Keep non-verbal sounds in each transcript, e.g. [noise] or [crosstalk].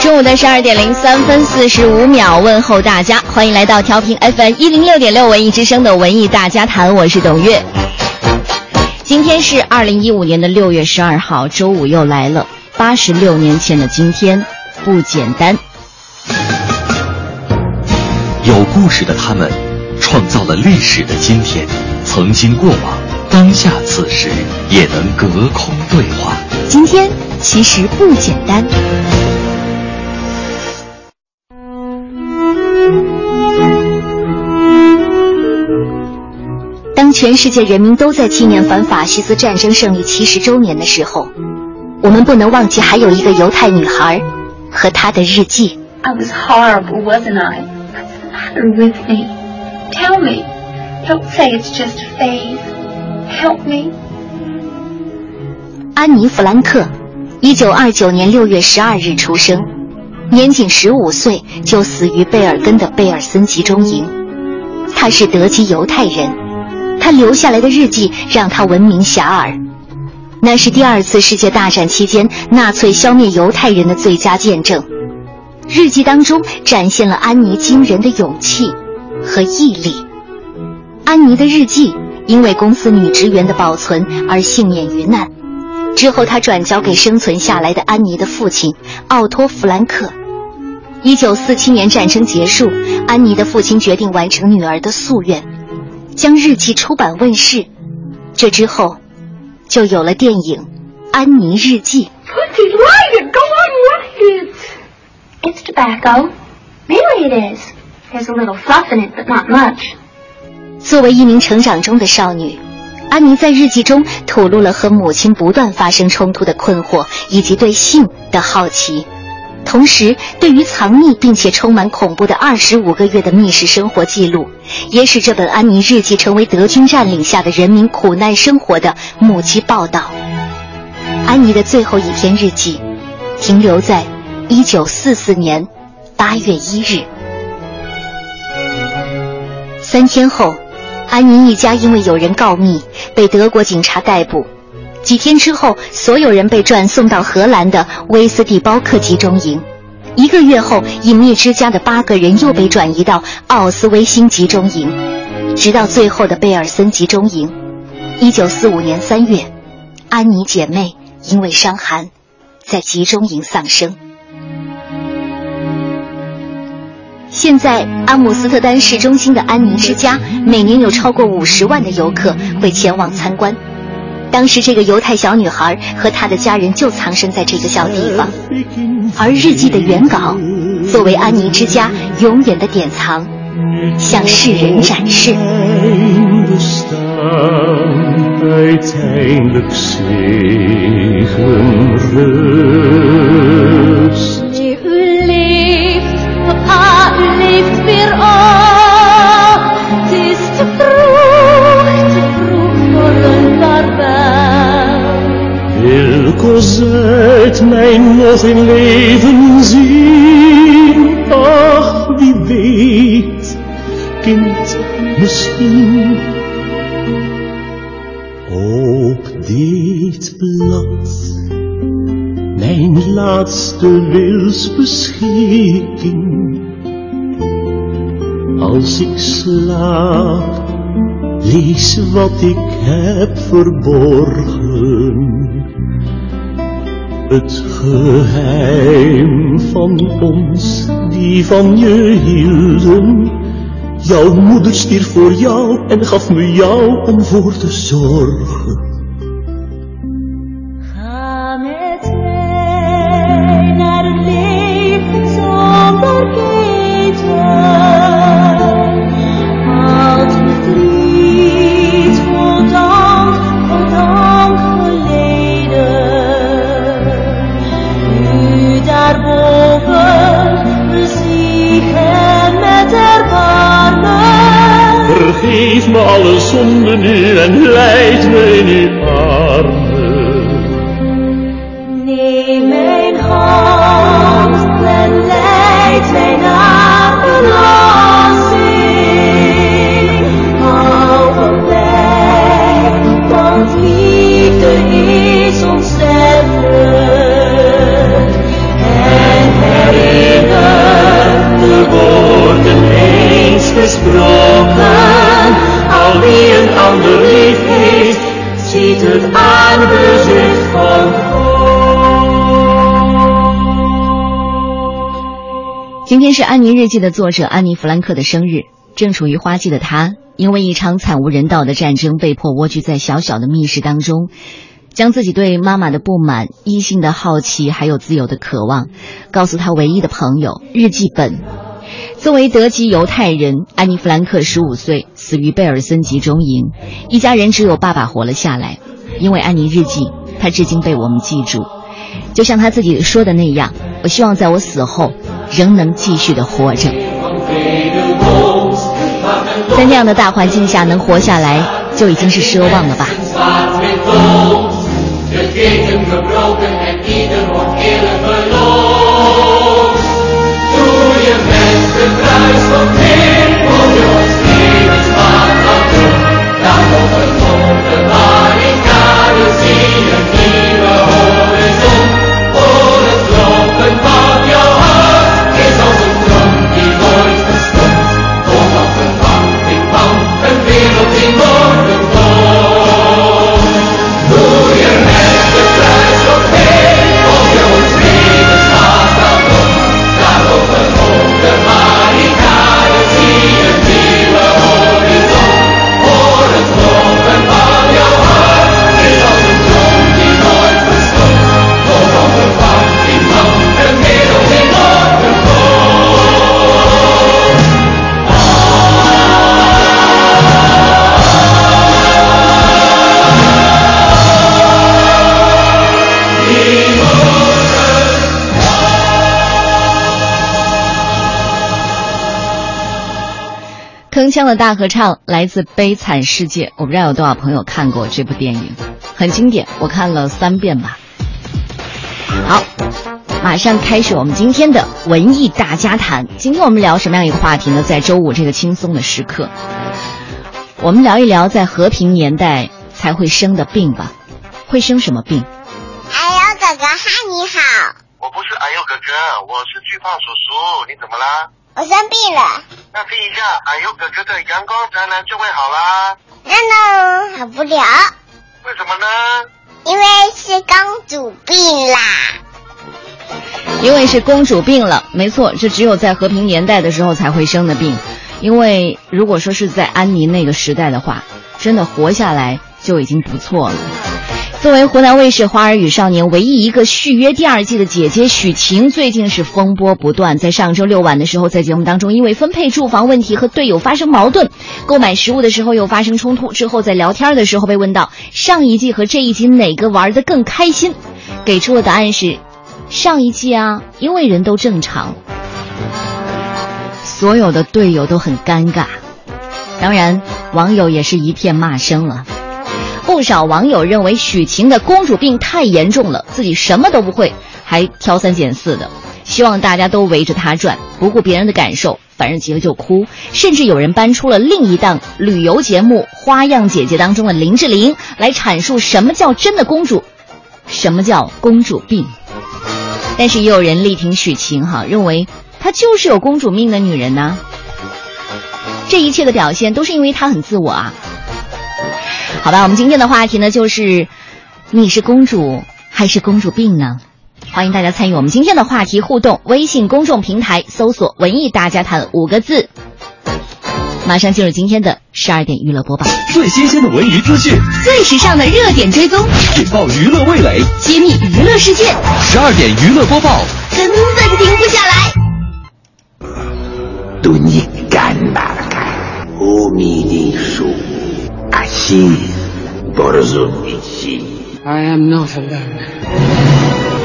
中午的十二点零三分四十五秒，问候大家，欢迎来到调频 FM 一零六点六文艺之声的文艺大家谈，我是董月。今天是二零一五年的六月十二号，周五又来了。八十六年前的今天，不简单。有故事的他们，创造了历史的今天。曾经过往，当下此时，也能隔空对话。今天其实不简单。当全世界人民都在纪念反法西斯战争胜利七十周年的时候，我们不能忘记还有一个犹太女孩和她的日记。I was horrible, wasn't I? What's the matter with me? Tell me. Don't say it's just a phase. Help me. 安妮·弗兰克，一九二九年六月十二日出生，年仅十五岁就死于贝尔根的贝尔森集中营。他是德籍犹太人，他留下来的日记让他闻名遐迩。那是第二次世界大战期间纳粹消灭犹太人的最佳见证。日记当中展现了安妮惊人的勇气和毅力。安妮的日记因为公司女职员的保存而幸免于难。之后，他转交给生存下来的安妮的父亲奥托·弗兰克。一九四七年战争结束，安妮的父亲决定完成女儿的夙愿，将日记出版问世。这之后，就有了电影《安妮日记》。Put it, write it, go on, write it. It's tobacco. Really it is. There's a little fluff in it, but not much. 作为一名成长中的少女，安妮在日记中吐露了和母亲不断发生冲突的困惑，以及对性的好奇，同时对于藏匿并且充满恐怖的二十五个月的密室生活记录，也使这本安妮日记成为德军占领下的人民苦难生活的目击报道。安妮的最后一篇日记，停留在一九四四年八月一日。三天后。安妮一家因为有人告密，被德国警察逮捕。几天之后，所有人被转送到荷兰的威斯蒂包克集中营。一个月后，隐秘之家的八个人又被转移到奥斯威辛集中营，直到最后的贝尔森集中营。一九四五年三月，安妮姐妹因为伤寒，在集中营丧生。现在，阿姆斯特丹市中心的安妮之家每年有超过五十万的游客会前往参观。当时，这个犹太小女孩和她的家人就藏身在这个小地方，而日记的原稿作为安妮之家永远的典藏，向世人展示。Wil Cosette mij nog in leven zien? Ach, wie weet, kind, misschien. Op dit blad, mijn laatste wilsbeschikking. Als ik slaap, lees wat ik heb verborgen. Het geheim van ons, die van je hielden. Jouw moeder stierf voor jou en gaf me jou om voor te zorgen. Me alle zonden nu en leid me in uw armen. Neem mijn hand en leid mij naar verlossing. Hou van mij, want liefde is onsterfelijk. En herinner de woorden eens gesproken. 今天是《安妮日记》的作者安妮·弗兰克的生日。正处于花季的她，因为一场惨无人道的战争，被迫蜗居在小小的密室当中，将自己对妈妈的不满、异性的好奇，还有自由的渴望，告诉她唯一的朋友——日记本。作为德籍犹太人，安妮·弗兰克十五岁死于贝尔森集中营，一家人只有爸爸活了下来。因为安妮日记，他至今被我们记住。就像他自己说的那样，我希望在我死后仍能继续的活着。在那样的大环境下能活下来，就已经是奢望了吧。the price of pain for your sins. 铿锵的大合唱来自《悲惨世界》，我不知道有多少朋友看过这部电影，很经典，我看了三遍吧。好，马上开始我们今天的文艺大家谈。今天我们聊什么样一个话题呢？在周五这个轻松的时刻，我们聊一聊在和平年代才会生的病吧。会生什么病？哎呦，哥哥，嗨，你好，我不是哎呦哥哥，我是巨胖叔叔，你怎么啦？我生病了。那听一下哎呦哥哥的阳光宅男就会好啦。那呢，好不了，为什么呢？因为是公主病啦。因为是公主病了，没错，这只有在和平年代的时候才会生的病。因为如果说是在安妮那个时代的话，真的活下来就已经不错了。作为湖南卫视《花儿与少年》唯一一个续约第二季的姐姐许晴，最近是风波不断。在上周六晚的时候，在节目当中，因为分配住房问题和队友发生矛盾，购买食物的时候又发生冲突。之后在聊天的时候被问到上一季和这一季哪个玩的更开心，给出的答案是上一季啊，因为人都正常。所有的队友都很尴尬，当然网友也是一片骂声了。不少网友认为许晴的公主病太严重了，自己什么都不会，还挑三拣四的，希望大家都围着她转，不顾别人的感受，反正急了就哭。甚至有人搬出了另一档旅游节目《花样姐姐》当中的林志玲来阐述什么叫真的公主，什么叫公主病。但是也有人力挺许晴哈，认为她就是有公主命的女人呐、这一切的表现都是因为她很自我啊。好吧，我们今天的话题呢，就是你是公主还是公主病呢？欢迎大家参与我们今天的话题互动，微信公众平台搜索“文艺大家谈”五个字。马上进入今天的十二点娱乐播报，最新鲜的文娱资讯，最时尚的热点追踪，引爆娱乐味蕾，揭秘娱乐世界，十二点娱乐播报，根本停不下来。Tunjukkan mereka bumi isu asih berzumisi. I am not alone.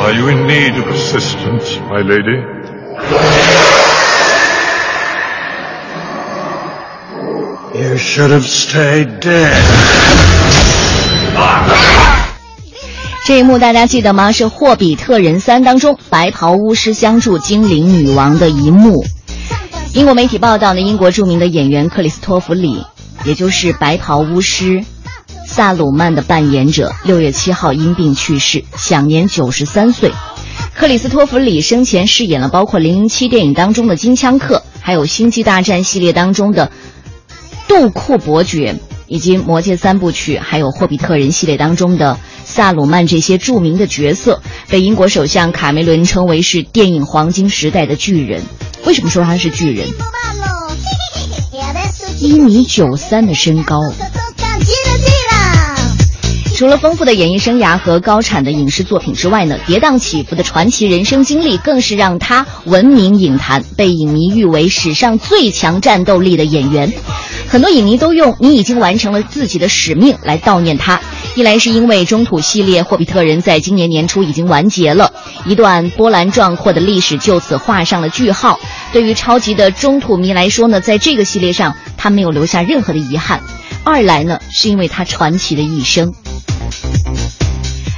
Are you in need of assistance, my lady? You should have stayed dead. 这一幕大家记得吗？是《霍比特人三》当中白袍巫师相助精灵女王的一幕。英国媒体报道呢，英国著名的演员克里斯托弗里，也就是白袍巫师萨鲁曼的扮演者，六月七号因病去世，享年九十三岁。克里斯托弗里生前饰演了包括《零零七》电影当中的金枪客，还有《星际大战》系列当中的杜库伯爵，以及《魔戒》三部曲，还有《霍比特人》系列当中的。萨鲁曼这些著名的角色被英国首相卡梅伦称为是电影黄金时代的巨人。为什么说他是巨人？一米九三的身高。除了丰富的演艺生涯和高产的影视作品之外呢，跌宕起伏的传奇人生经历更是让他闻名影坛，被影迷誉为史上最强战斗力的演员。很多影迷都用“你已经完成了自己的使命”来悼念他。一来是因为中土系列《霍比特人》在今年年初已经完结了，一段波澜壮阔的历史就此画上了句号。对于超级的中土迷来说呢，在这个系列上他没有留下任何的遗憾。二来呢，是因为他传奇的一生。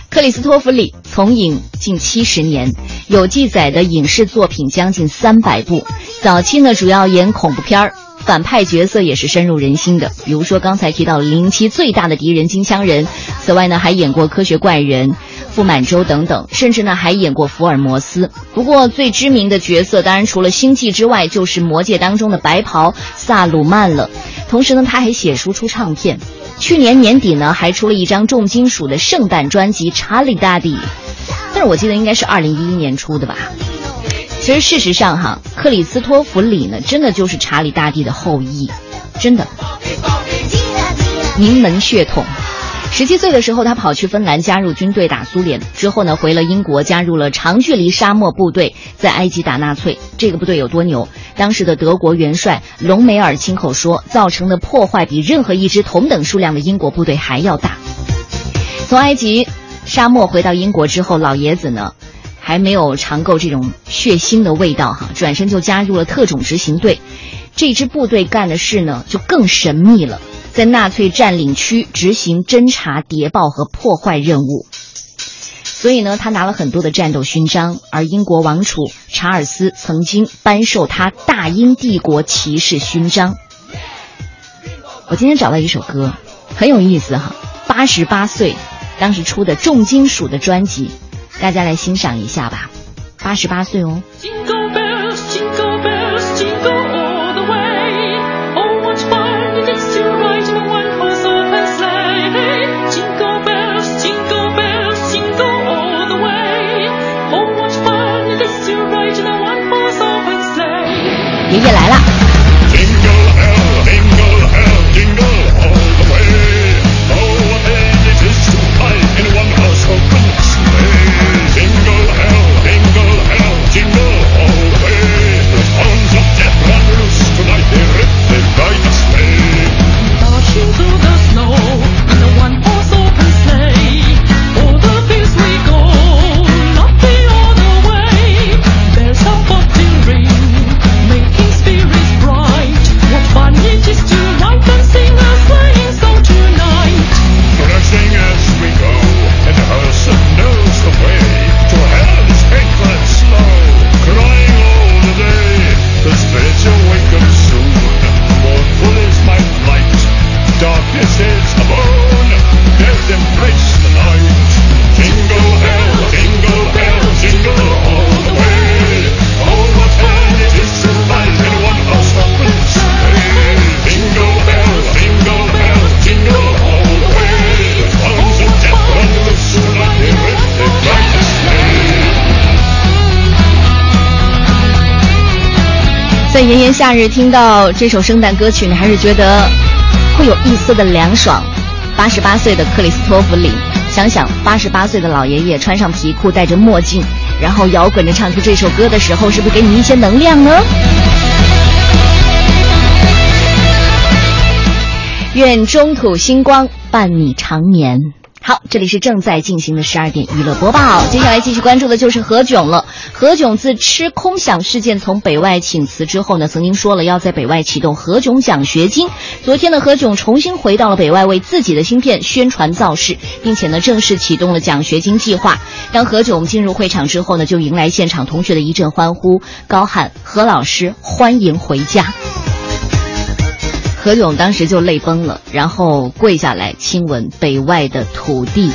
克里斯托弗里从影近七十年，有记载的影视作品将近三百部。早期呢，主要演恐怖片儿。反派角色也是深入人心的，比如说刚才提到零零七最大的敌人金枪人，此外呢还演过科学怪人、傅满洲等等，甚至呢还演过福尔摩斯。不过最知名的角色当然除了星际之外，就是魔戒当中的白袍萨鲁曼了。同时呢他还写书出唱片，去年年底呢还出了一张重金属的圣诞专辑《查理大帝》，但是我记得应该是二零一一年出的吧。其实，事实上，哈，克里斯托弗里呢，真的就是查理大帝的后裔，真的，名门血统。十七岁的时候，他跑去芬兰加入军队打苏联，之后呢，回了英国，加入了长距离沙漠部队，在埃及打纳粹。这个部队有多牛？当时的德国元帅隆美尔亲口说，造成的破坏比任何一支同等数量的英国部队还要大。从埃及沙漠回到英国之后，老爷子呢？还没有尝够这种血腥的味道哈，转身就加入了特种执行队。这支部队干的事呢，就更神秘了，在纳粹占领区执行侦察、谍报和破坏任务。所以呢，他拿了很多的战斗勋章，而英国王储查尔斯曾经颁授他大英帝国骑士勋章。我今天找到一首歌，很有意思哈，八十八岁当时出的重金属的专辑。大家来欣赏一下吧，八十八岁哦。爷爷来了。夏日听到这首圣诞歌曲，你还是觉得会有一丝的凉爽。八十八岁的克里斯托弗里，想想八十八岁的老爷爷穿上皮裤，戴着墨镜，然后摇滚着唱出这首歌的时候，是不是给你一些能量呢？愿中土星光伴你长眠。好，这里是正在进行的十二点娱乐播报，接下来继续关注的就是何炅了。何炅自吃空饷事件从北外请辞之后呢，曾经说了要在北外启动何炅奖学金。昨天呢，何炅重新回到了北外，为自己的芯片宣传造势，并且呢，正式启动了奖学金计划。当何炅进入会场之后呢，就迎来现场同学的一阵欢呼，高喊“何老师欢迎回家”。何炅当时就泪崩了，然后跪下来亲吻北外的土地。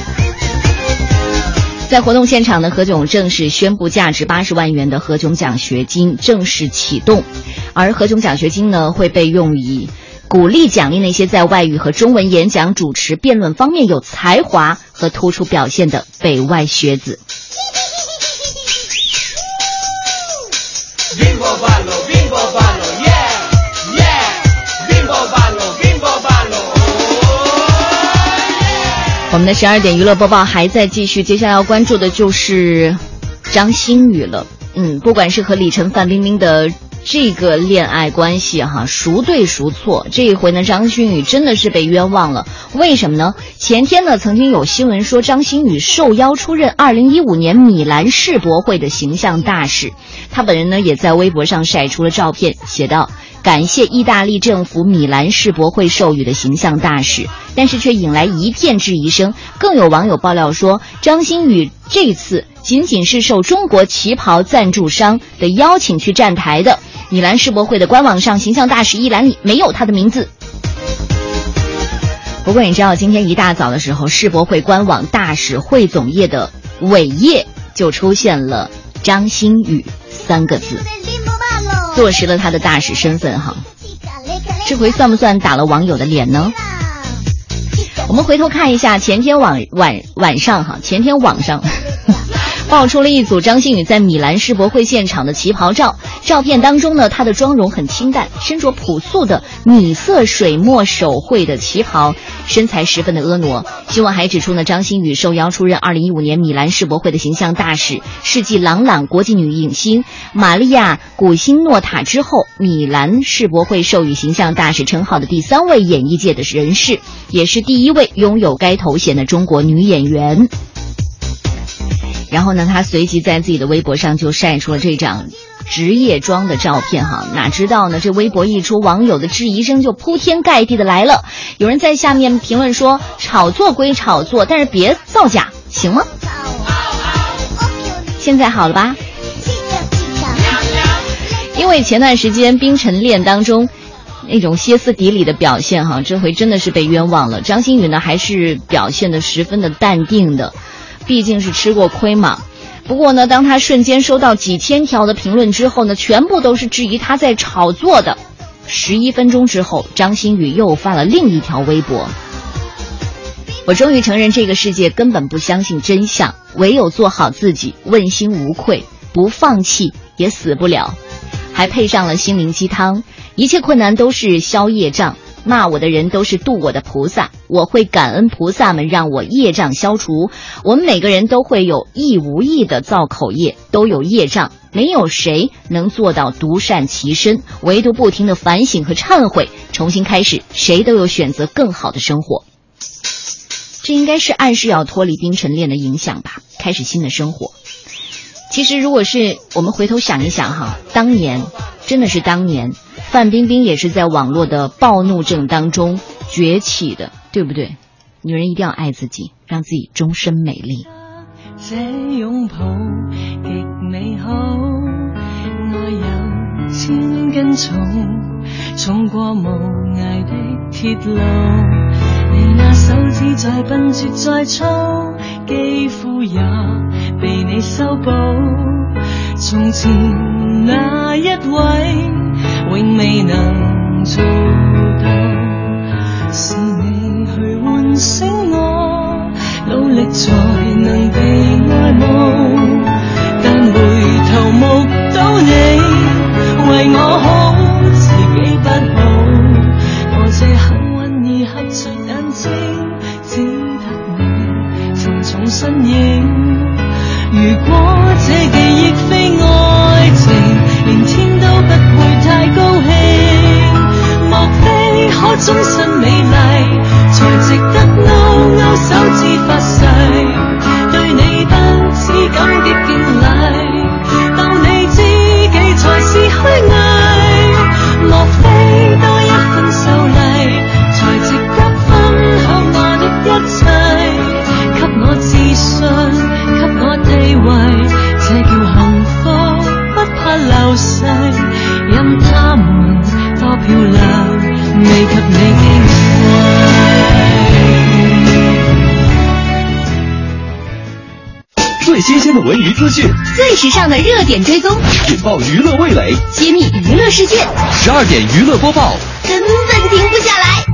在活动现场呢，何炅正式宣布价值八十万元的何炅奖学金正式启动，而何炅奖学金呢会被用以鼓励奖励那些在外语和中文演讲、主持、辩论方面有才华和突出表现的北外学子。们的十二点娱乐播报还在继续，接下来要关注的就是张馨予了。嗯，不管是和李晨、范冰冰的这个恋爱关系哈，孰对孰错？这一回呢，张馨予真的是被冤枉了。为什么呢？前天呢，曾经有新闻说张馨予受邀出任二零一五年米兰世博会的形象大使，她本人呢也在微博上晒出了照片，写道。感谢意大利政府米兰世博会授予的形象大使，但是却引来一片质疑声。更有网友爆料说，张馨予这次仅仅是受中国旗袍赞助商的邀请去站台的。米兰世博会的官网上形象大使一栏里没有他的名字。不过你知道，今天一大早的时候，世博会官网大使汇总页的尾页就出现了“张馨予”三个字。坐实了他的大使身份哈，这回算不算打了网友的脸呢？我们回头看一下前天晚晚晚上哈，前天晚上。爆出了一组张馨予在米兰世博会现场的旗袍照。照片当中呢，她的妆容很清淡，身着朴素的米色水墨手绘的旗袍，身材十分的婀娜。新闻还指出呢，张馨予受邀出任2015年米兰世博会的形象大使，是继朗朗国际女影星玛利亚古辛诺塔之后，米兰世博会授予形象大使称号的第三位演艺界的人士，也是第一位拥有该头衔的中国女演员。然后呢，他随即在自己的微博上就晒出了这张职业装的照片哈。哪知道呢，这微博一出，网友的质疑声就铺天盖地的来了。有人在下面评论说：“炒作归炒作，但是别造假，行吗？”现在好了吧？因为前段时间冰晨恋当中那种歇斯底里的表现哈，这回真的是被冤枉了。张馨予呢，还是表现的十分的淡定的。毕竟是吃过亏嘛，不过呢，当他瞬间收到几千条的评论之后呢，全部都是质疑他在炒作的。十一分钟之后，张馨予又发了另一条微博：“我终于承认这个世界根本不相信真相，唯有做好自己，问心无愧，不放弃也死不了。”还配上了心灵鸡汤：“一切困难都是消业障。”骂我的人都是渡我的菩萨，我会感恩菩萨们让我业障消除。我们每个人都会有意无意的造口业，都有业障，没有谁能做到独善其身，唯独不停的反省和忏悔，重新开始，谁都有选择更好的生活。这应该是暗示要脱离冰晨恋的影响吧，开始新的生活。其实，如果是我们回头想一想哈，当年真的是当年。范冰冰也是在网络的暴怒症当中崛起的，对不对？女人一定要爱自己，让自己终身美丽。这拥抱极美好，爱有千斤重，重过无涯的铁路。你那手指在笨拙再粗，肌肤也被你修补。从前那一位。永未能做到，是你去唤醒我，努力才能被爱慕。非可终资讯，最时尚的热点追踪，引爆娱乐味蕾，揭秘娱乐世界。十二点娱乐播报，根本停不下来。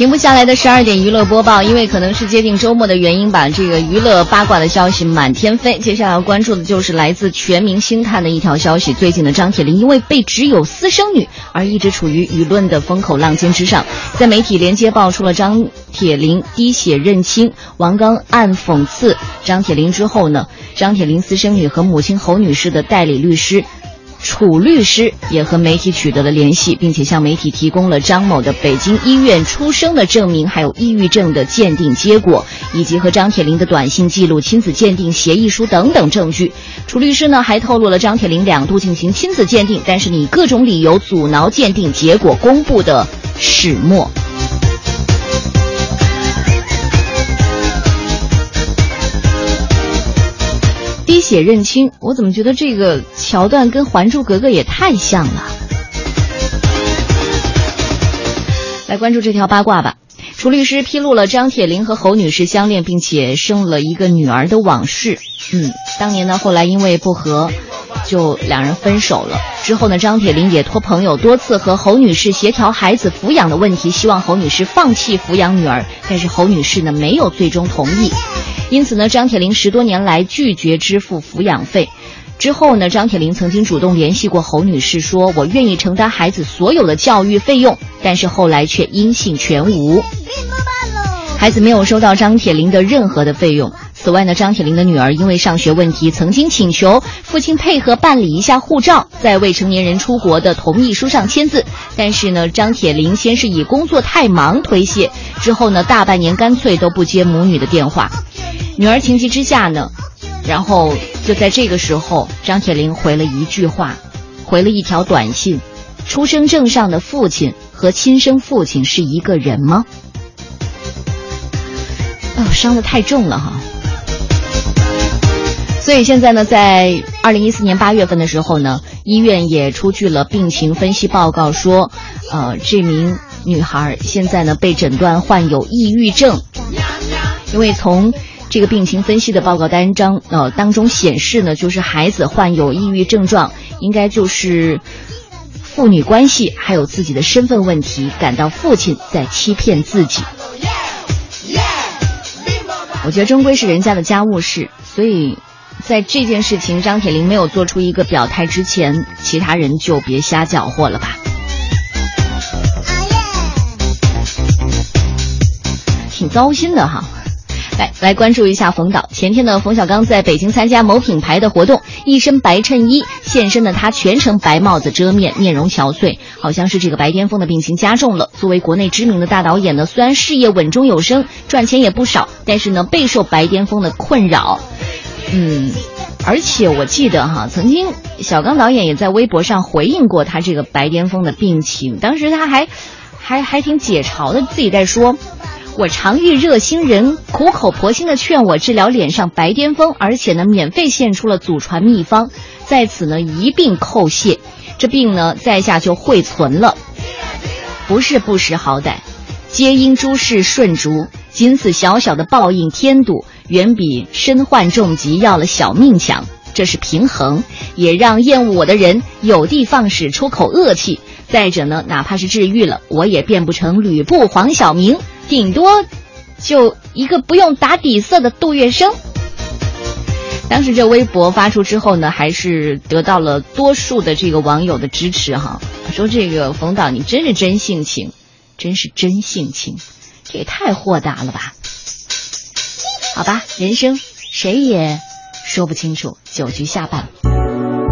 停不下来的十二点娱乐播报，因为可能是接近周末的原因吧，这个娱乐八卦的消息满天飞。接下来要关注的就是来自全民星探的一条消息：最近的张铁林因为被指有私生女，而一直处于舆论的风口浪尖之上。在媒体连接爆出了张铁林滴血认亲、王刚暗讽刺张铁林之后呢，张铁林私生女和母亲侯女士的代理律师。楚律师也和媒体取得了联系，并且向媒体提供了张某的北京医院出生的证明，还有抑郁症的鉴定结果，以及和张铁林的短信记录、亲子鉴定协议书等等证据。楚律师呢还透露了张铁林两度进行亲子鉴定，但是以各种理由阻挠鉴定结果公布的始末。滴血认亲，我怎么觉得这个桥段跟《还珠格格》也太像了？来关注这条八卦吧。楚律师披露了张铁林和侯女士相恋并且生了一个女儿的往事。嗯，当年呢，后来因为不和，就两人分手了。之后呢，张铁林也托朋友多次和侯女士协调孩子抚养的问题，希望侯女士放弃抚养女儿，但是侯女士呢没有最终同意。因此呢，张铁林十多年来拒绝支付抚养费。之后呢，张铁林曾经主动联系过侯女士，说我愿意承担孩子所有的教育费用，但是后来却音信全无。孩子没有收到张铁林的任何的费用。此外呢，张铁林的女儿因为上学问题，曾经请求父亲配合办理一下护照，在未成年人出国的同意书上签字。但是呢，张铁林先是以工作太忙推卸，之后呢，大半年干脆都不接母女的电话。女儿情急之下呢，然后就在这个时候，张铁林回了一句话，回了一条短信：“出生证上的父亲和亲生父亲是一个人吗？”哦，伤的太重了哈。所以现在呢，在二零一四年八月份的时候呢，医院也出具了病情分析报告，说，呃，这名女孩现在呢被诊断患有抑郁症，因为从这个病情分析的报告单张呃当中显示呢，就是孩子患有抑郁症状，应该就是父女关系还有自己的身份问题，感到父亲在欺骗自己。我觉得终归是人家的家务事，所以在这件事情张铁林没有做出一个表态之前，其他人就别瞎搅和了吧。挺糟心的哈。来来关注一下冯导。前天呢，冯小刚在北京参加某品牌的活动，一身白衬衣现身的他全程白帽子遮面，面容憔悴，好像是这个白癜风的病情加重了。作为国内知名的大导演呢，虽然事业稳中有升，赚钱也不少，但是呢，备受白癜风的困扰。嗯，而且我记得哈，曾经小刚导演也在微博上回应过他这个白癜风的病情，当时他还还还挺解嘲的，自己在说。我常遇热心人苦口婆心的劝我治疗脸上白癜风，而且呢免费献出了祖传秘方，在此呢一并叩谢。这病呢在下就会存了，不是不识好歹，皆因诸事顺逐，仅此小小的报应添堵，远比身患重疾要了小命强。这是平衡，也让厌恶我的人有地放矢，出口恶气。再者呢，哪怕是治愈了，我也变不成吕布、黄晓明。顶多就一个不用打底色的杜月笙。当时这微博发出之后呢，还是得到了多数的这个网友的支持哈，说这个冯导你真是真性情，真是真性情，这也太豁达了吧？好吧，人生谁也说不清楚。酒局下半，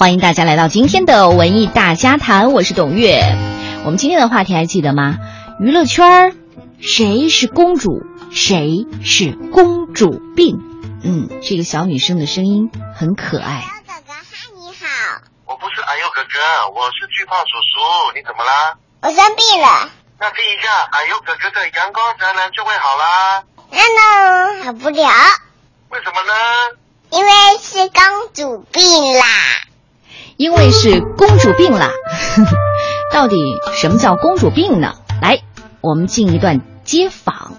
欢迎大家来到今天的文艺大家谈，我是董月。我们今天的话题还记得吗？娱乐圈儿，谁是公主，谁是公主病？嗯，这个小女生的声音很可爱。哥哥，嗨，你好。我不是阿佑哥哥，我是巨胖叔叔。你怎么啦？我生病了。那听一下阿佑哥哥的阳光灿烂就会好啦。那呢？好不了。为什么呢？因为是公主病啦。因为是公主病啦。[laughs] 到底什么叫公主病呢？来，我们进一段街访。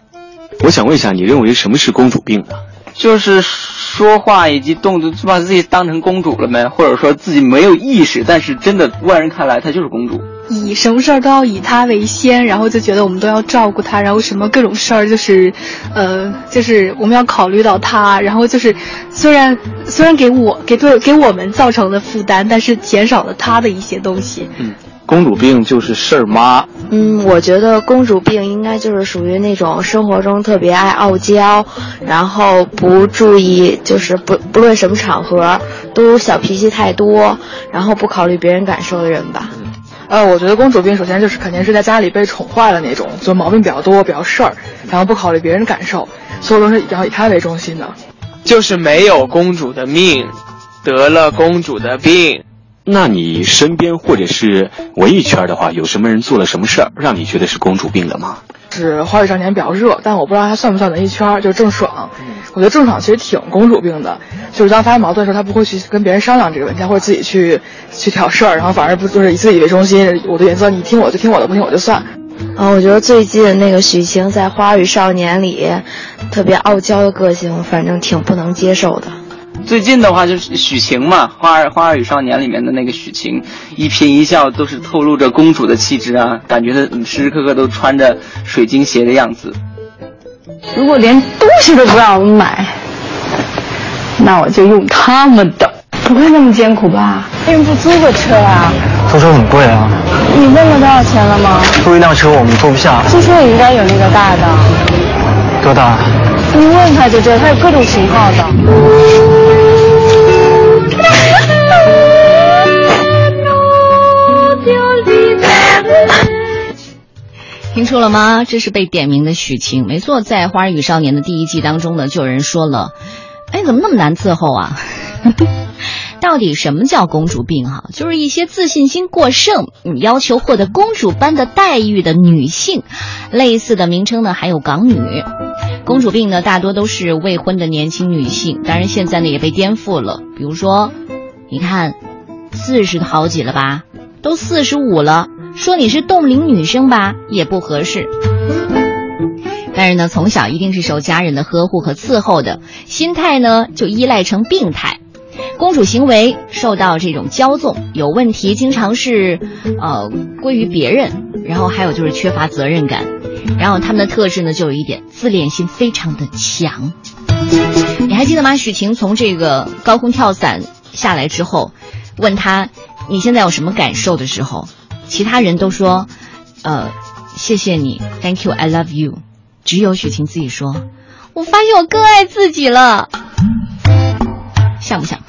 我想问一下，你认为什么是公主病呢？就是说话以及动作，就把自己当成公主了没？或者说自己没有意识，但是真的外人看来她就是公主。以什么事儿都要以他为先，然后就觉得我们都要照顾他，然后什么各种事儿就是，呃，就是我们要考虑到他，然后就是虽然虽然给我给对给我们造成的负担，但是减少了他的一些东西。嗯。公主病就是事儿妈。嗯，我觉得公主病应该就是属于那种生活中特别爱傲娇，然后不注意，就是不不论什么场合都小脾气太多，然后不考虑别人感受的人吧。呃，我觉得公主病首先就是肯定是在家里被宠坏了那种，就毛病比较多，比较事儿，然后不考虑别人感受，所有都是要以她为中心的。就是没有公主的命，得了公主的病。那你身边或者是文艺圈的话，有什么人做了什么事儿，让你觉得是公主病了吗？是《花儿与少年》比较热，但我不知道他算不算文艺圈。就是郑爽，我觉得郑爽其实挺公主病的。就是当发生矛盾的时候，她不会去跟别人商量这个问题，或者自己去去挑事儿，然后反而不就是以自己为中心。我的原则，你听我就听我的，不听我就算。啊，我觉得最近那个许晴在《花儿与少年》里，特别傲娇的个性，反正挺不能接受的。最近的话就是许晴嘛，《花儿花儿与少年》里面的那个许晴，一颦一笑都是透露着公主的气质啊，感觉她时时刻刻都穿着水晶鞋的样子。如果连东西都不让我们买，那我就用他们的。不会那么艰苦吧？为什么不租个车啊？租车很贵啊。你问了多少钱了吗？租一辆车我们坐不下。租车也应该有那个大的。多大？你问他就知道，他有各种型号的。[laughs] 听出了吗？这是被点名的许晴，没错，在《花儿与少年》的第一季当中呢，就有人说了：“哎，怎么那么难伺候啊？” [laughs] 到底什么叫公主病？哈，就是一些自信心过剩，要求获得公主般的待遇的女性。类似的名称呢，还有港女。公主病呢，大多都是未婚的年轻女性，当然现在呢也被颠覆了。比如说，你看，四十好几了吧，都四十五了，说你是冻龄女生吧，也不合适。但是呢，从小一定是受家人的呵护和伺候的，心态呢就依赖成病态。公主行为受到这种骄纵，有问题经常是，呃，归于别人。然后还有就是缺乏责任感。然后他们的特质呢，就有一点自恋心非常的强。你还记得吗？许晴从这个高空跳伞下来之后，问他你现在有什么感受的时候，其他人都说，呃，谢谢你，Thank you，I love you。只有许晴自己说，我发现我更爱自己了。像不像？[laughs]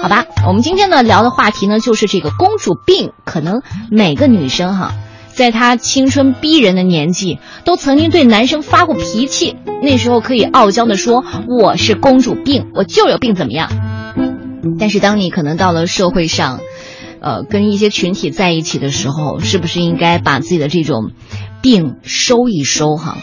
好吧，我们今天呢聊的话题呢就是这个公主病。可能每个女生哈，在她青春逼人的年纪，都曾经对男生发过脾气。那时候可以傲娇的说我是公主病，我就有病怎么样？但是当你可能到了社会上，呃，跟一些群体在一起的时候，是不是应该把自己的这种病收一收哈？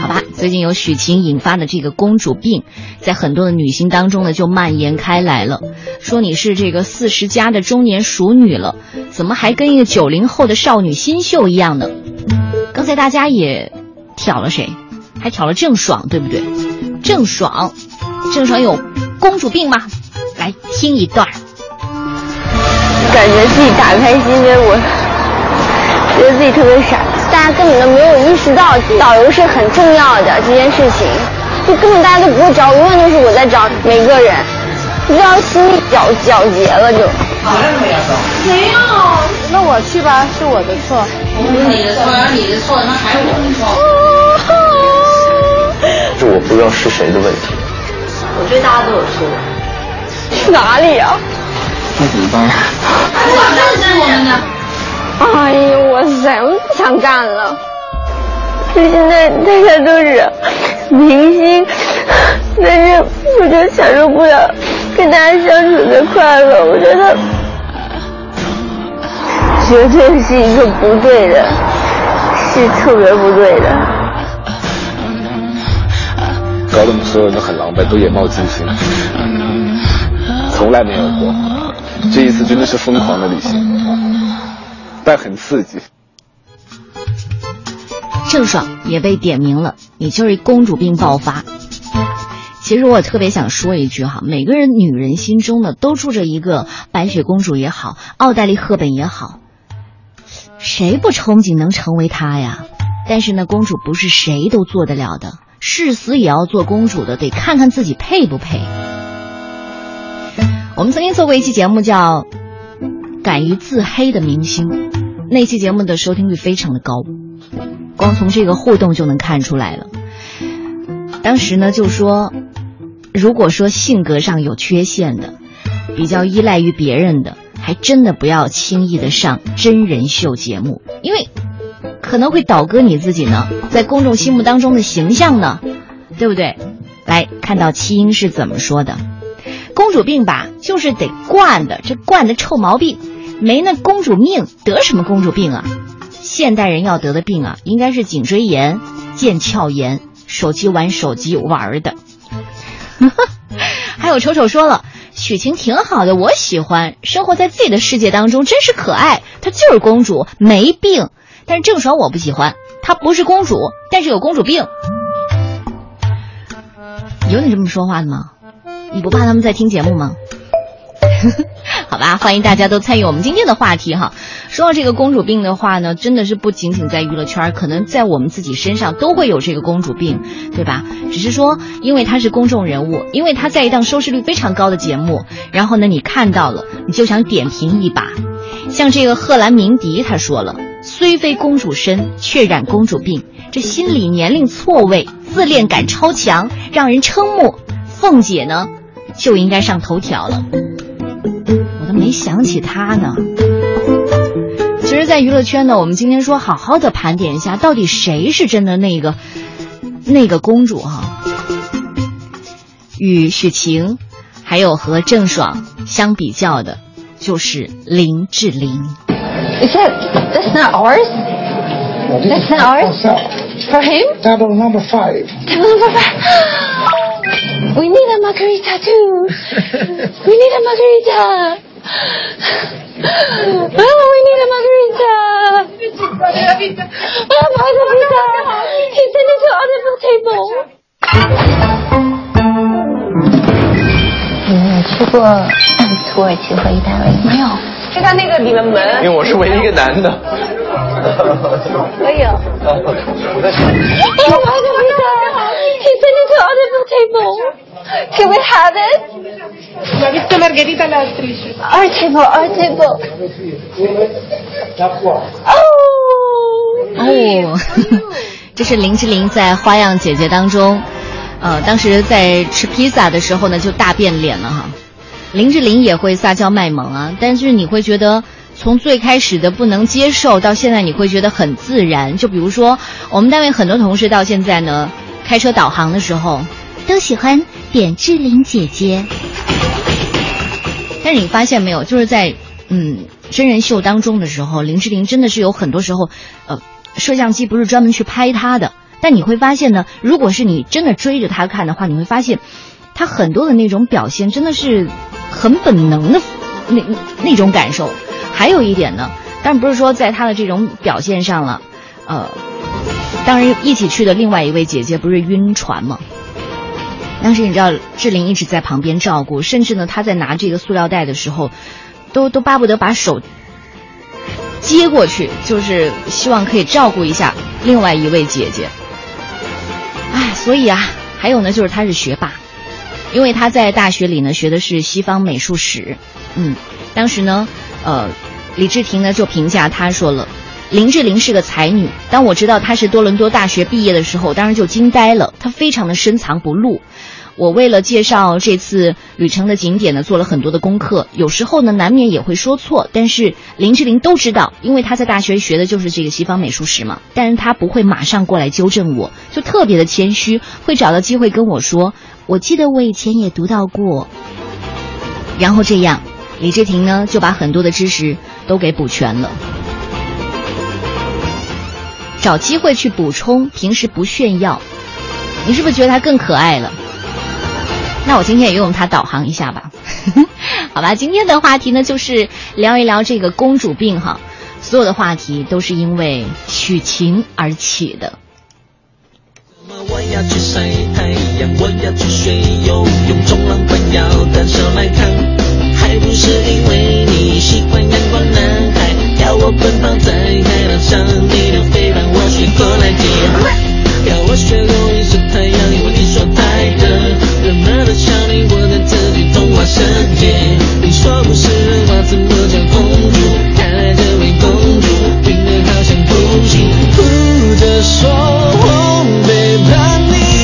好吧，最近有许晴引发的这个公主病，在很多的女性当中呢就蔓延开来了。说你是这个四十加的中年熟女了，怎么还跟一个九零后的少女新秀一样呢？刚才大家也挑了谁？还挑了郑爽，对不对？郑爽，郑爽有公主病吗？来听一段。感觉自己打开心扉，我觉得自己特别傻。大家根本都没有意识到导游是很重要的这件事情，就根本大家都不会找，永远都是我在找每个人，不知道心里皎皎洁了就。没有，那我去吧，是我的错。不是你的错，要你的错，那还是我的错。[laughs] 这我不知道是谁的问题。我觉得大家都有错。哪里啊？那怎么办？那是我们的。哎呦哇塞，我不想干了。就现在大家都是明星，但是我就享受不了跟大家相处的快乐。我觉得绝对是一个不对的，是特别不对的。搞得我们所有人都很狼狈，都眼冒金星，从来没有过。这一次真的是疯狂的旅行，但很刺激。郑爽也被点名了，你就是公主病爆发。其实我特别想说一句哈，每个人女人心中呢都住着一个白雪公主也好，奥黛丽赫本也好，谁不憧憬能成为她呀？但是呢，公主不是谁都做得了的，誓死也要做公主的，得看看自己配不配。我们曾经做过一期节目叫《敢于自黑的明星》，那期节目的收听率非常的高。光从这个互动就能看出来了。当时呢，就说，如果说性格上有缺陷的，比较依赖于别人的，还真的不要轻易的上真人秀节目，因为可能会倒戈你自己呢，在公众心目当中的形象呢，对不对？来看到七英是怎么说的：公主病吧，就是得惯的，这惯的臭毛病，没那公主命，得什么公主病啊？现代人要得的病啊，应该是颈椎炎、腱鞘炎，手机玩手机玩的。[laughs] 还有丑丑说了，许晴挺好的，我喜欢，生活在自己的世界当中，真是可爱。她就是公主，没病。但是郑爽我不喜欢，她不是公主，但是有公主病。有你这么说话的吗？你不怕他们在听节目吗？[laughs] 好吧，欢迎大家都参与我们今天的话题哈。说到这个公主病的话呢，真的是不仅仅在娱乐圈，可能在我们自己身上都会有这个公主病，对吧？只是说，因为她是公众人物，因为她在一档收视率非常高的节目，然后呢，你看到了，你就想点评一把。像这个贺兰鸣笛，他说了，虽非公主身，却染公主病，这心理年龄错位，自恋感超强，让人瞠目。凤姐呢，就应该上头条了。我都没想起她呢。其实，在娱乐圈呢，我们今天说好好的盘点一下，到底谁是真的那个那个公主哈？与许晴，还有和郑爽相比较的，就是林志玲。Is that that's not ours? That's not ours for him. Table number five. Table number five. We need a margarita too. We need a margarita. Oh, we need a margarita. Oh, margarita. He sent it to other table. 你们有去过土耳其和意大利没有？就在那个里面门。因为我是唯一一个男的。可以哦。我在想。Oh, margarita. He sent it to other table. Can we have it? La vista Margherita la attrice. Our table, our table. Oh. 哦，这是林志玲在《花样姐姐》当中，呃，当时在吃披萨的时候呢，就大变脸了哈。林志玲也会撒娇卖萌啊，但是你会觉得从最开始的不能接受，到现在你会觉得很自然。就比如说，我们单位很多同事到现在呢，开车导航的时候都喜欢点志玲姐姐。但是你发现没有，就是在嗯真人秀当中的时候，林志玲真的是有很多时候，呃，摄像机不是专门去拍她的，但你会发现呢，如果是你真的追着她看的话，你会发现，她很多的那种表现真的是很本能的那那种感受。还有一点呢，当然不是说在她的这种表现上了，呃，当然一起去的另外一位姐姐不是晕船吗？当时你知道志玲一直在旁边照顾，甚至呢她在拿这个塑料袋的时候，都都巴不得把手接过去，就是希望可以照顾一下另外一位姐姐。哎，所以啊，还有呢，就是她是学霸，因为她在大学里呢学的是西方美术史。嗯，当时呢，呃，李治廷呢就评价她说了。林志玲是个才女。当我知道她是多伦多大学毕业的时候，当时就惊呆了。她非常的深藏不露。我为了介绍这次旅程的景点呢，做了很多的功课，有时候呢难免也会说错，但是林志玲都知道，因为她在大学学的就是这个西方美术史嘛，但是她不会马上过来纠正我，就特别的谦虚，会找到机会跟我说，我记得我以前也读到过，然后这样，李治廷呢就把很多的知识都给补全了。找机会去补充，平时不炫耀，你是不是觉得他更可爱了？那我今天也用它导航一下吧。[laughs] 好吧，今天的话题呢，就是聊一聊这个公主病哈。所有的话题都是因为许晴而起的。我要去晒太阳，我要去学游泳，冲浪板要单手来扛，还不是因为你喜欢阳光男孩，要我奔跑在海浪上，你就飞让我学过来接，要我学游泳晒太阳，因为你说太热。热闹的少年，我在自己童话世界。你说不是人话，怎么叫公主？看来这位公主病得好像不行，哭着说我背叛你。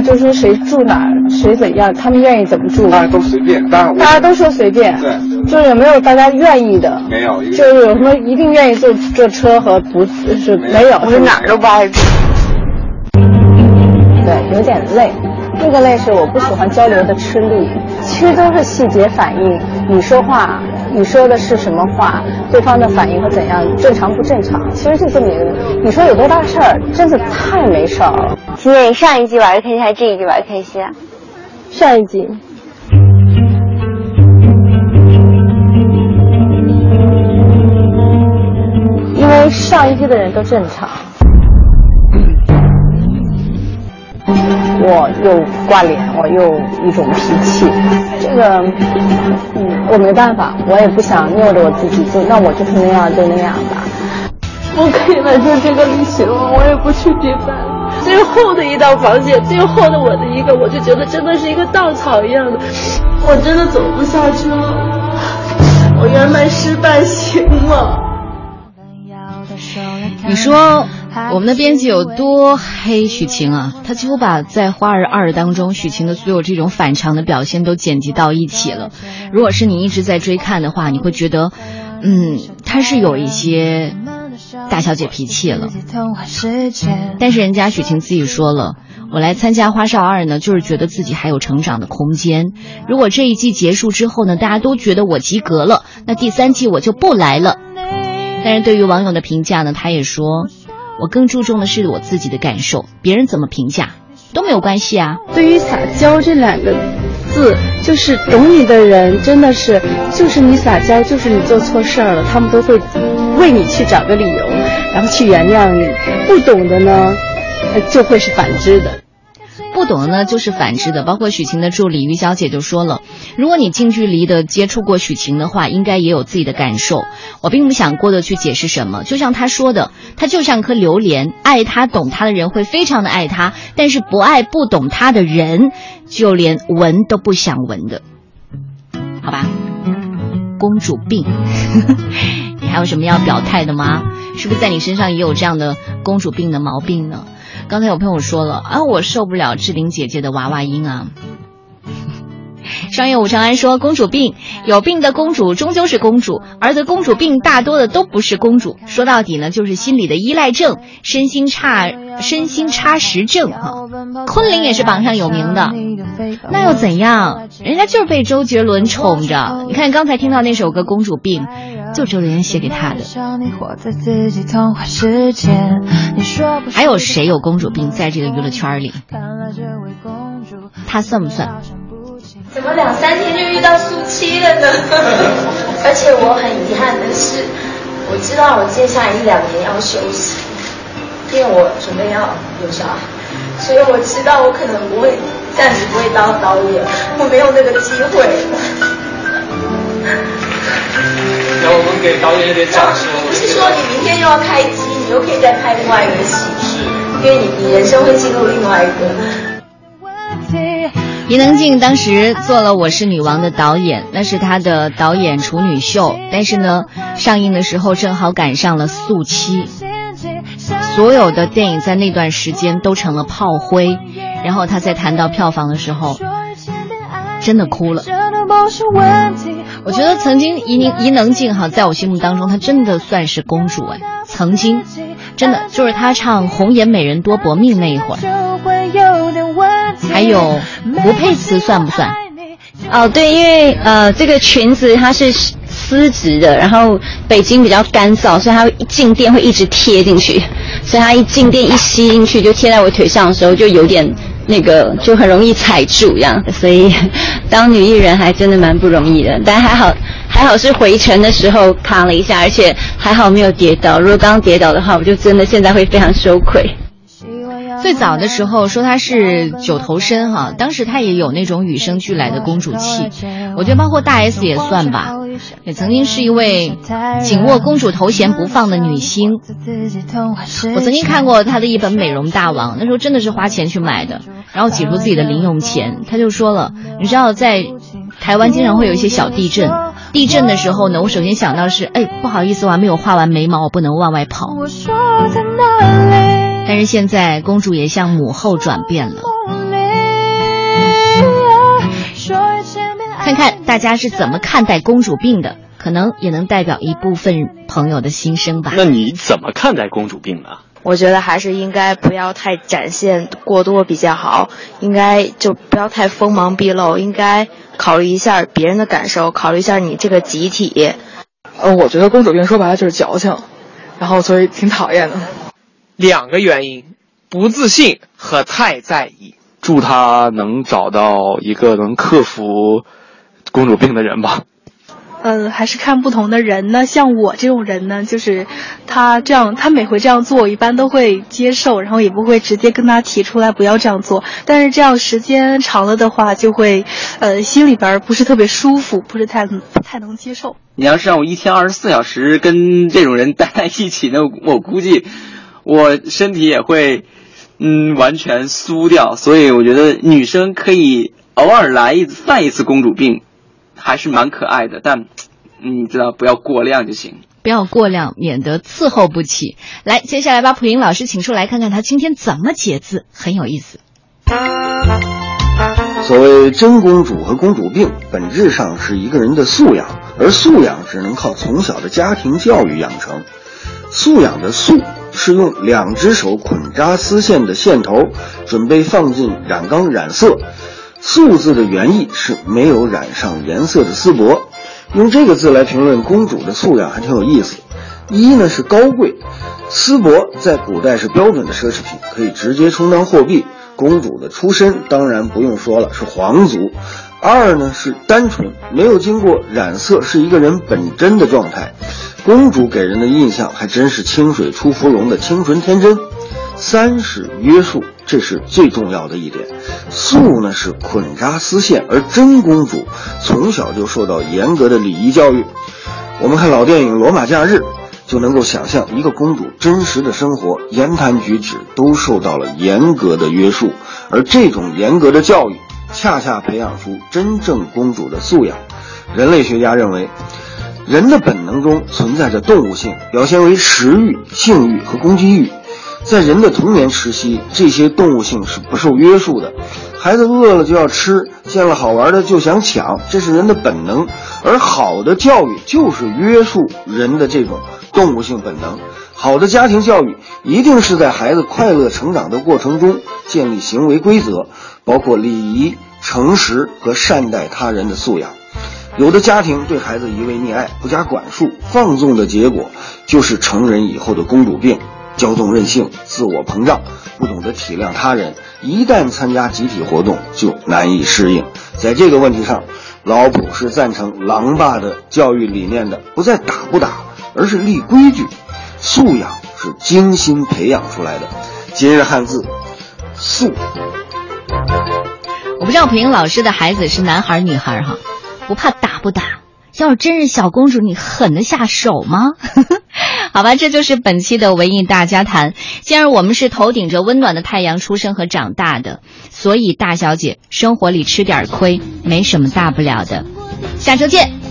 就说谁住哪儿，谁怎样，他们愿意怎么住，大家都随便，当然大家都说随便，对，就是有没有大家愿意的？没有，就是有什么一定愿意坐坐车和不是没有，我是哪儿都不爱住。对，有点累。那个累是我不喜欢交流的吃力，其实都是细节反应。你说话，你说的是什么话，对方的反应会怎样，正常不正常，其实就这么一个。你说有多大事儿，真的太没事儿了。今天你上一季玩的开心还是这一季玩的开心啊？上一季。因为上一季的人都正常，我又挂脸，我又一种脾气，这个，嗯，我没办法，我也不想拗着我自己就，那我就是那样就那样吧。我可以来做这个旅行了，我也不去迪拜了。最后的一道防线，最后的我的一个，我就觉得真的是一个稻草一样的，我真的走不下去了。我圆满失败行吗？你说我们的编辑有多黑许晴啊？他几乎把在《花儿二》当中许晴的所有这种反常的表现都剪辑到一起了。如果是你一直在追看的话，你会觉得，嗯，他是有一些大小姐脾气了。但是人家许晴自己说了，我来参加《花少二》呢，就是觉得自己还有成长的空间。如果这一季结束之后呢，大家都觉得我及格了，那第三季我就不来了。但是对于网友的评价呢，他也说，我更注重的是我自己的感受，别人怎么评价都没有关系啊。对于撒娇这两个字，就是懂你的人，真的是，就是你撒娇，就是你做错事儿了，他们都会为你去找个理由，然后去原谅你。不懂的呢，就会是反之的。不懂的呢，就是反之的。包括许晴的助理于小姐就说了，如果你近距离的接触过许晴的话，应该也有自己的感受。我并不想过多去解释什么，就像她说的，她就像颗榴莲，爱她懂她的人会非常的爱她，但是不爱不懂她的人，就连闻都不想闻的，好吧？公主病，[laughs] 你还有什么要表态的吗？是不是在你身上也有这样的公主病的毛病呢？刚才有朋友说了啊，我受不了志玲姐姐的娃娃音啊。商业武长安说，公主病有病的公主终究是公主，而得公主病大多的都不是公主。说到底呢，就是心理的依赖症、身心差、身心差实症哈。昆凌也是榜上有名的，那又怎样？人家就是被周杰伦宠着。你看刚才听到那首歌《公主病》，就周杰伦写给她的。还有谁有公主病在这个娱乐圈里？他算不算？怎么两三天就遇到苏七了呢？[laughs] 而且我很遗憾的是，我知道我接下来一两年要休息，因为我准备要有小孩，所以我知道我可能不会暂时不会当导演，我没有那个机会。让我们给导演一点掌声。不是说你明天又要开机，你又可以再拍另外一个戏，因为你你人生会进入另外一个。伊能静当时做了《我是女王》的导演，那是她的导演处女秀。但是呢，上映的时候正好赶上了速七，所有的电影在那段时间都成了炮灰。然后她在谈到票房的时候，真的哭了。我觉得曾经伊宁伊能静哈，在我心目当中，她真的算是公主哎。曾经，真的就是她唱《红颜美人多薄命》那一会儿，还有吴佩慈算不算？哦，对，因为呃，这个裙子它是丝质的，然后北京比较干燥，所以它一静电会一直贴进去，所以它一静电一吸进去就贴在我腿上的时候，就有点那个就很容易踩住这样，所以当女艺人还真的蛮不容易的，但还好还好是回程的时候卡了一下，而且还好没有跌倒，如果刚跌倒的话，我就真的现在会非常羞愧。最早的时候说她是九头身哈，当时她也有那种与生俱来的公主气，我觉得包括大 S 也算吧，也曾经是一位紧握公主头衔不放的女星。我曾经看过她的一本《美容大王》，那时候真的是花钱去买的，然后挤出自己的零用钱。她就说了，你知道在台湾经常会有一些小地震，地震的时候呢，我首先想到是，哎，不好意思，我还没有画完眉毛，我不能往外跑。我说在哪里但是现在公主也向母后转变了，看看大家是怎么看待公主病的，可能也能代表一部分朋友的心声吧。那你怎么看待公主病呢？我觉得还是应该不要太展现过多比较好，应该就不要太锋芒毕露，应该考虑一下别人的感受，考虑一下你这个集体。呃，我觉得公主病说白了就是矫情，然后所以挺讨厌的。两个原因：不自信和太在意。祝他能找到一个能克服公主病的人吧。嗯，还是看不同的人呢。像我这种人呢，就是他这样，他每回这样做，我一般都会接受，然后也不会直接跟他提出来不要这样做。但是这样时间长了的话，就会，呃，心里边不是特别舒服，不是太不太能接受。[laughs] 你要是让我一天二十四小时跟这种人待在一起，那我估计。我身体也会，嗯，完全酥掉，所以我觉得女生可以偶尔来一犯一次公主病，还是蛮可爱的，但你知道不要过量就行。不要过量，免得伺候不起。来，接下来把普英老师请出来，看看他今天怎么解字，很有意思。所谓真公主和公主病，本质上是一个人的素养，而素养只能靠从小的家庭教育养成。素养的素是用两只手捆扎丝线的线头，准备放进染缸染色。素字的原意是没有染上颜色的丝帛。用这个字来评论公主的素养还挺有意思。一呢是高贵，丝帛在古代是标准的奢侈品，可以直接充当货币。公主的出身当然不用说了，是皇族。二呢是单纯，没有经过染色，是一个人本真的状态。公主给人的印象还真是清水出芙蓉的清纯天真。三是约束，这是最重要的一点。素呢是捆扎丝线，而真公主从小就受到严格的礼仪教育。我们看老电影《罗马假日》。就能够想象一个公主真实的生活，言谈举止都受到了严格的约束，而这种严格的教育，恰恰培养出真正公主的素养。人类学家认为，人的本能中存在着动物性，表现为食欲、性欲和攻击欲。在人的童年时期，这些动物性是不受约束的。孩子饿了就要吃，见了好玩的就想抢，这是人的本能。而好的教育就是约束人的这种。动物性本能，好的家庭教育一定是在孩子快乐成长的过程中建立行为规则，包括礼仪、诚实和善待他人的素养。有的家庭对孩子一味溺爱、不加管束、放纵的结果，就是成人以后的公主病、骄纵任性、自我膨胀，不懂得体谅他人。一旦参加集体活动，就难以适应。在这个问题上，老普是赞成狼爸的教育理念的，不再打不打。而是立规矩，素养是精心培养出来的。今日汉字，素。我不知道蒲英老师的孩子是男孩女孩哈，不怕打不打？要是真是小公主，你狠得下手吗？[laughs] 好吧，这就是本期的文艺大家谈。既然我们是头顶着温暖的太阳出生和长大的，所以大小姐生活里吃点亏没什么大不了的。下周见。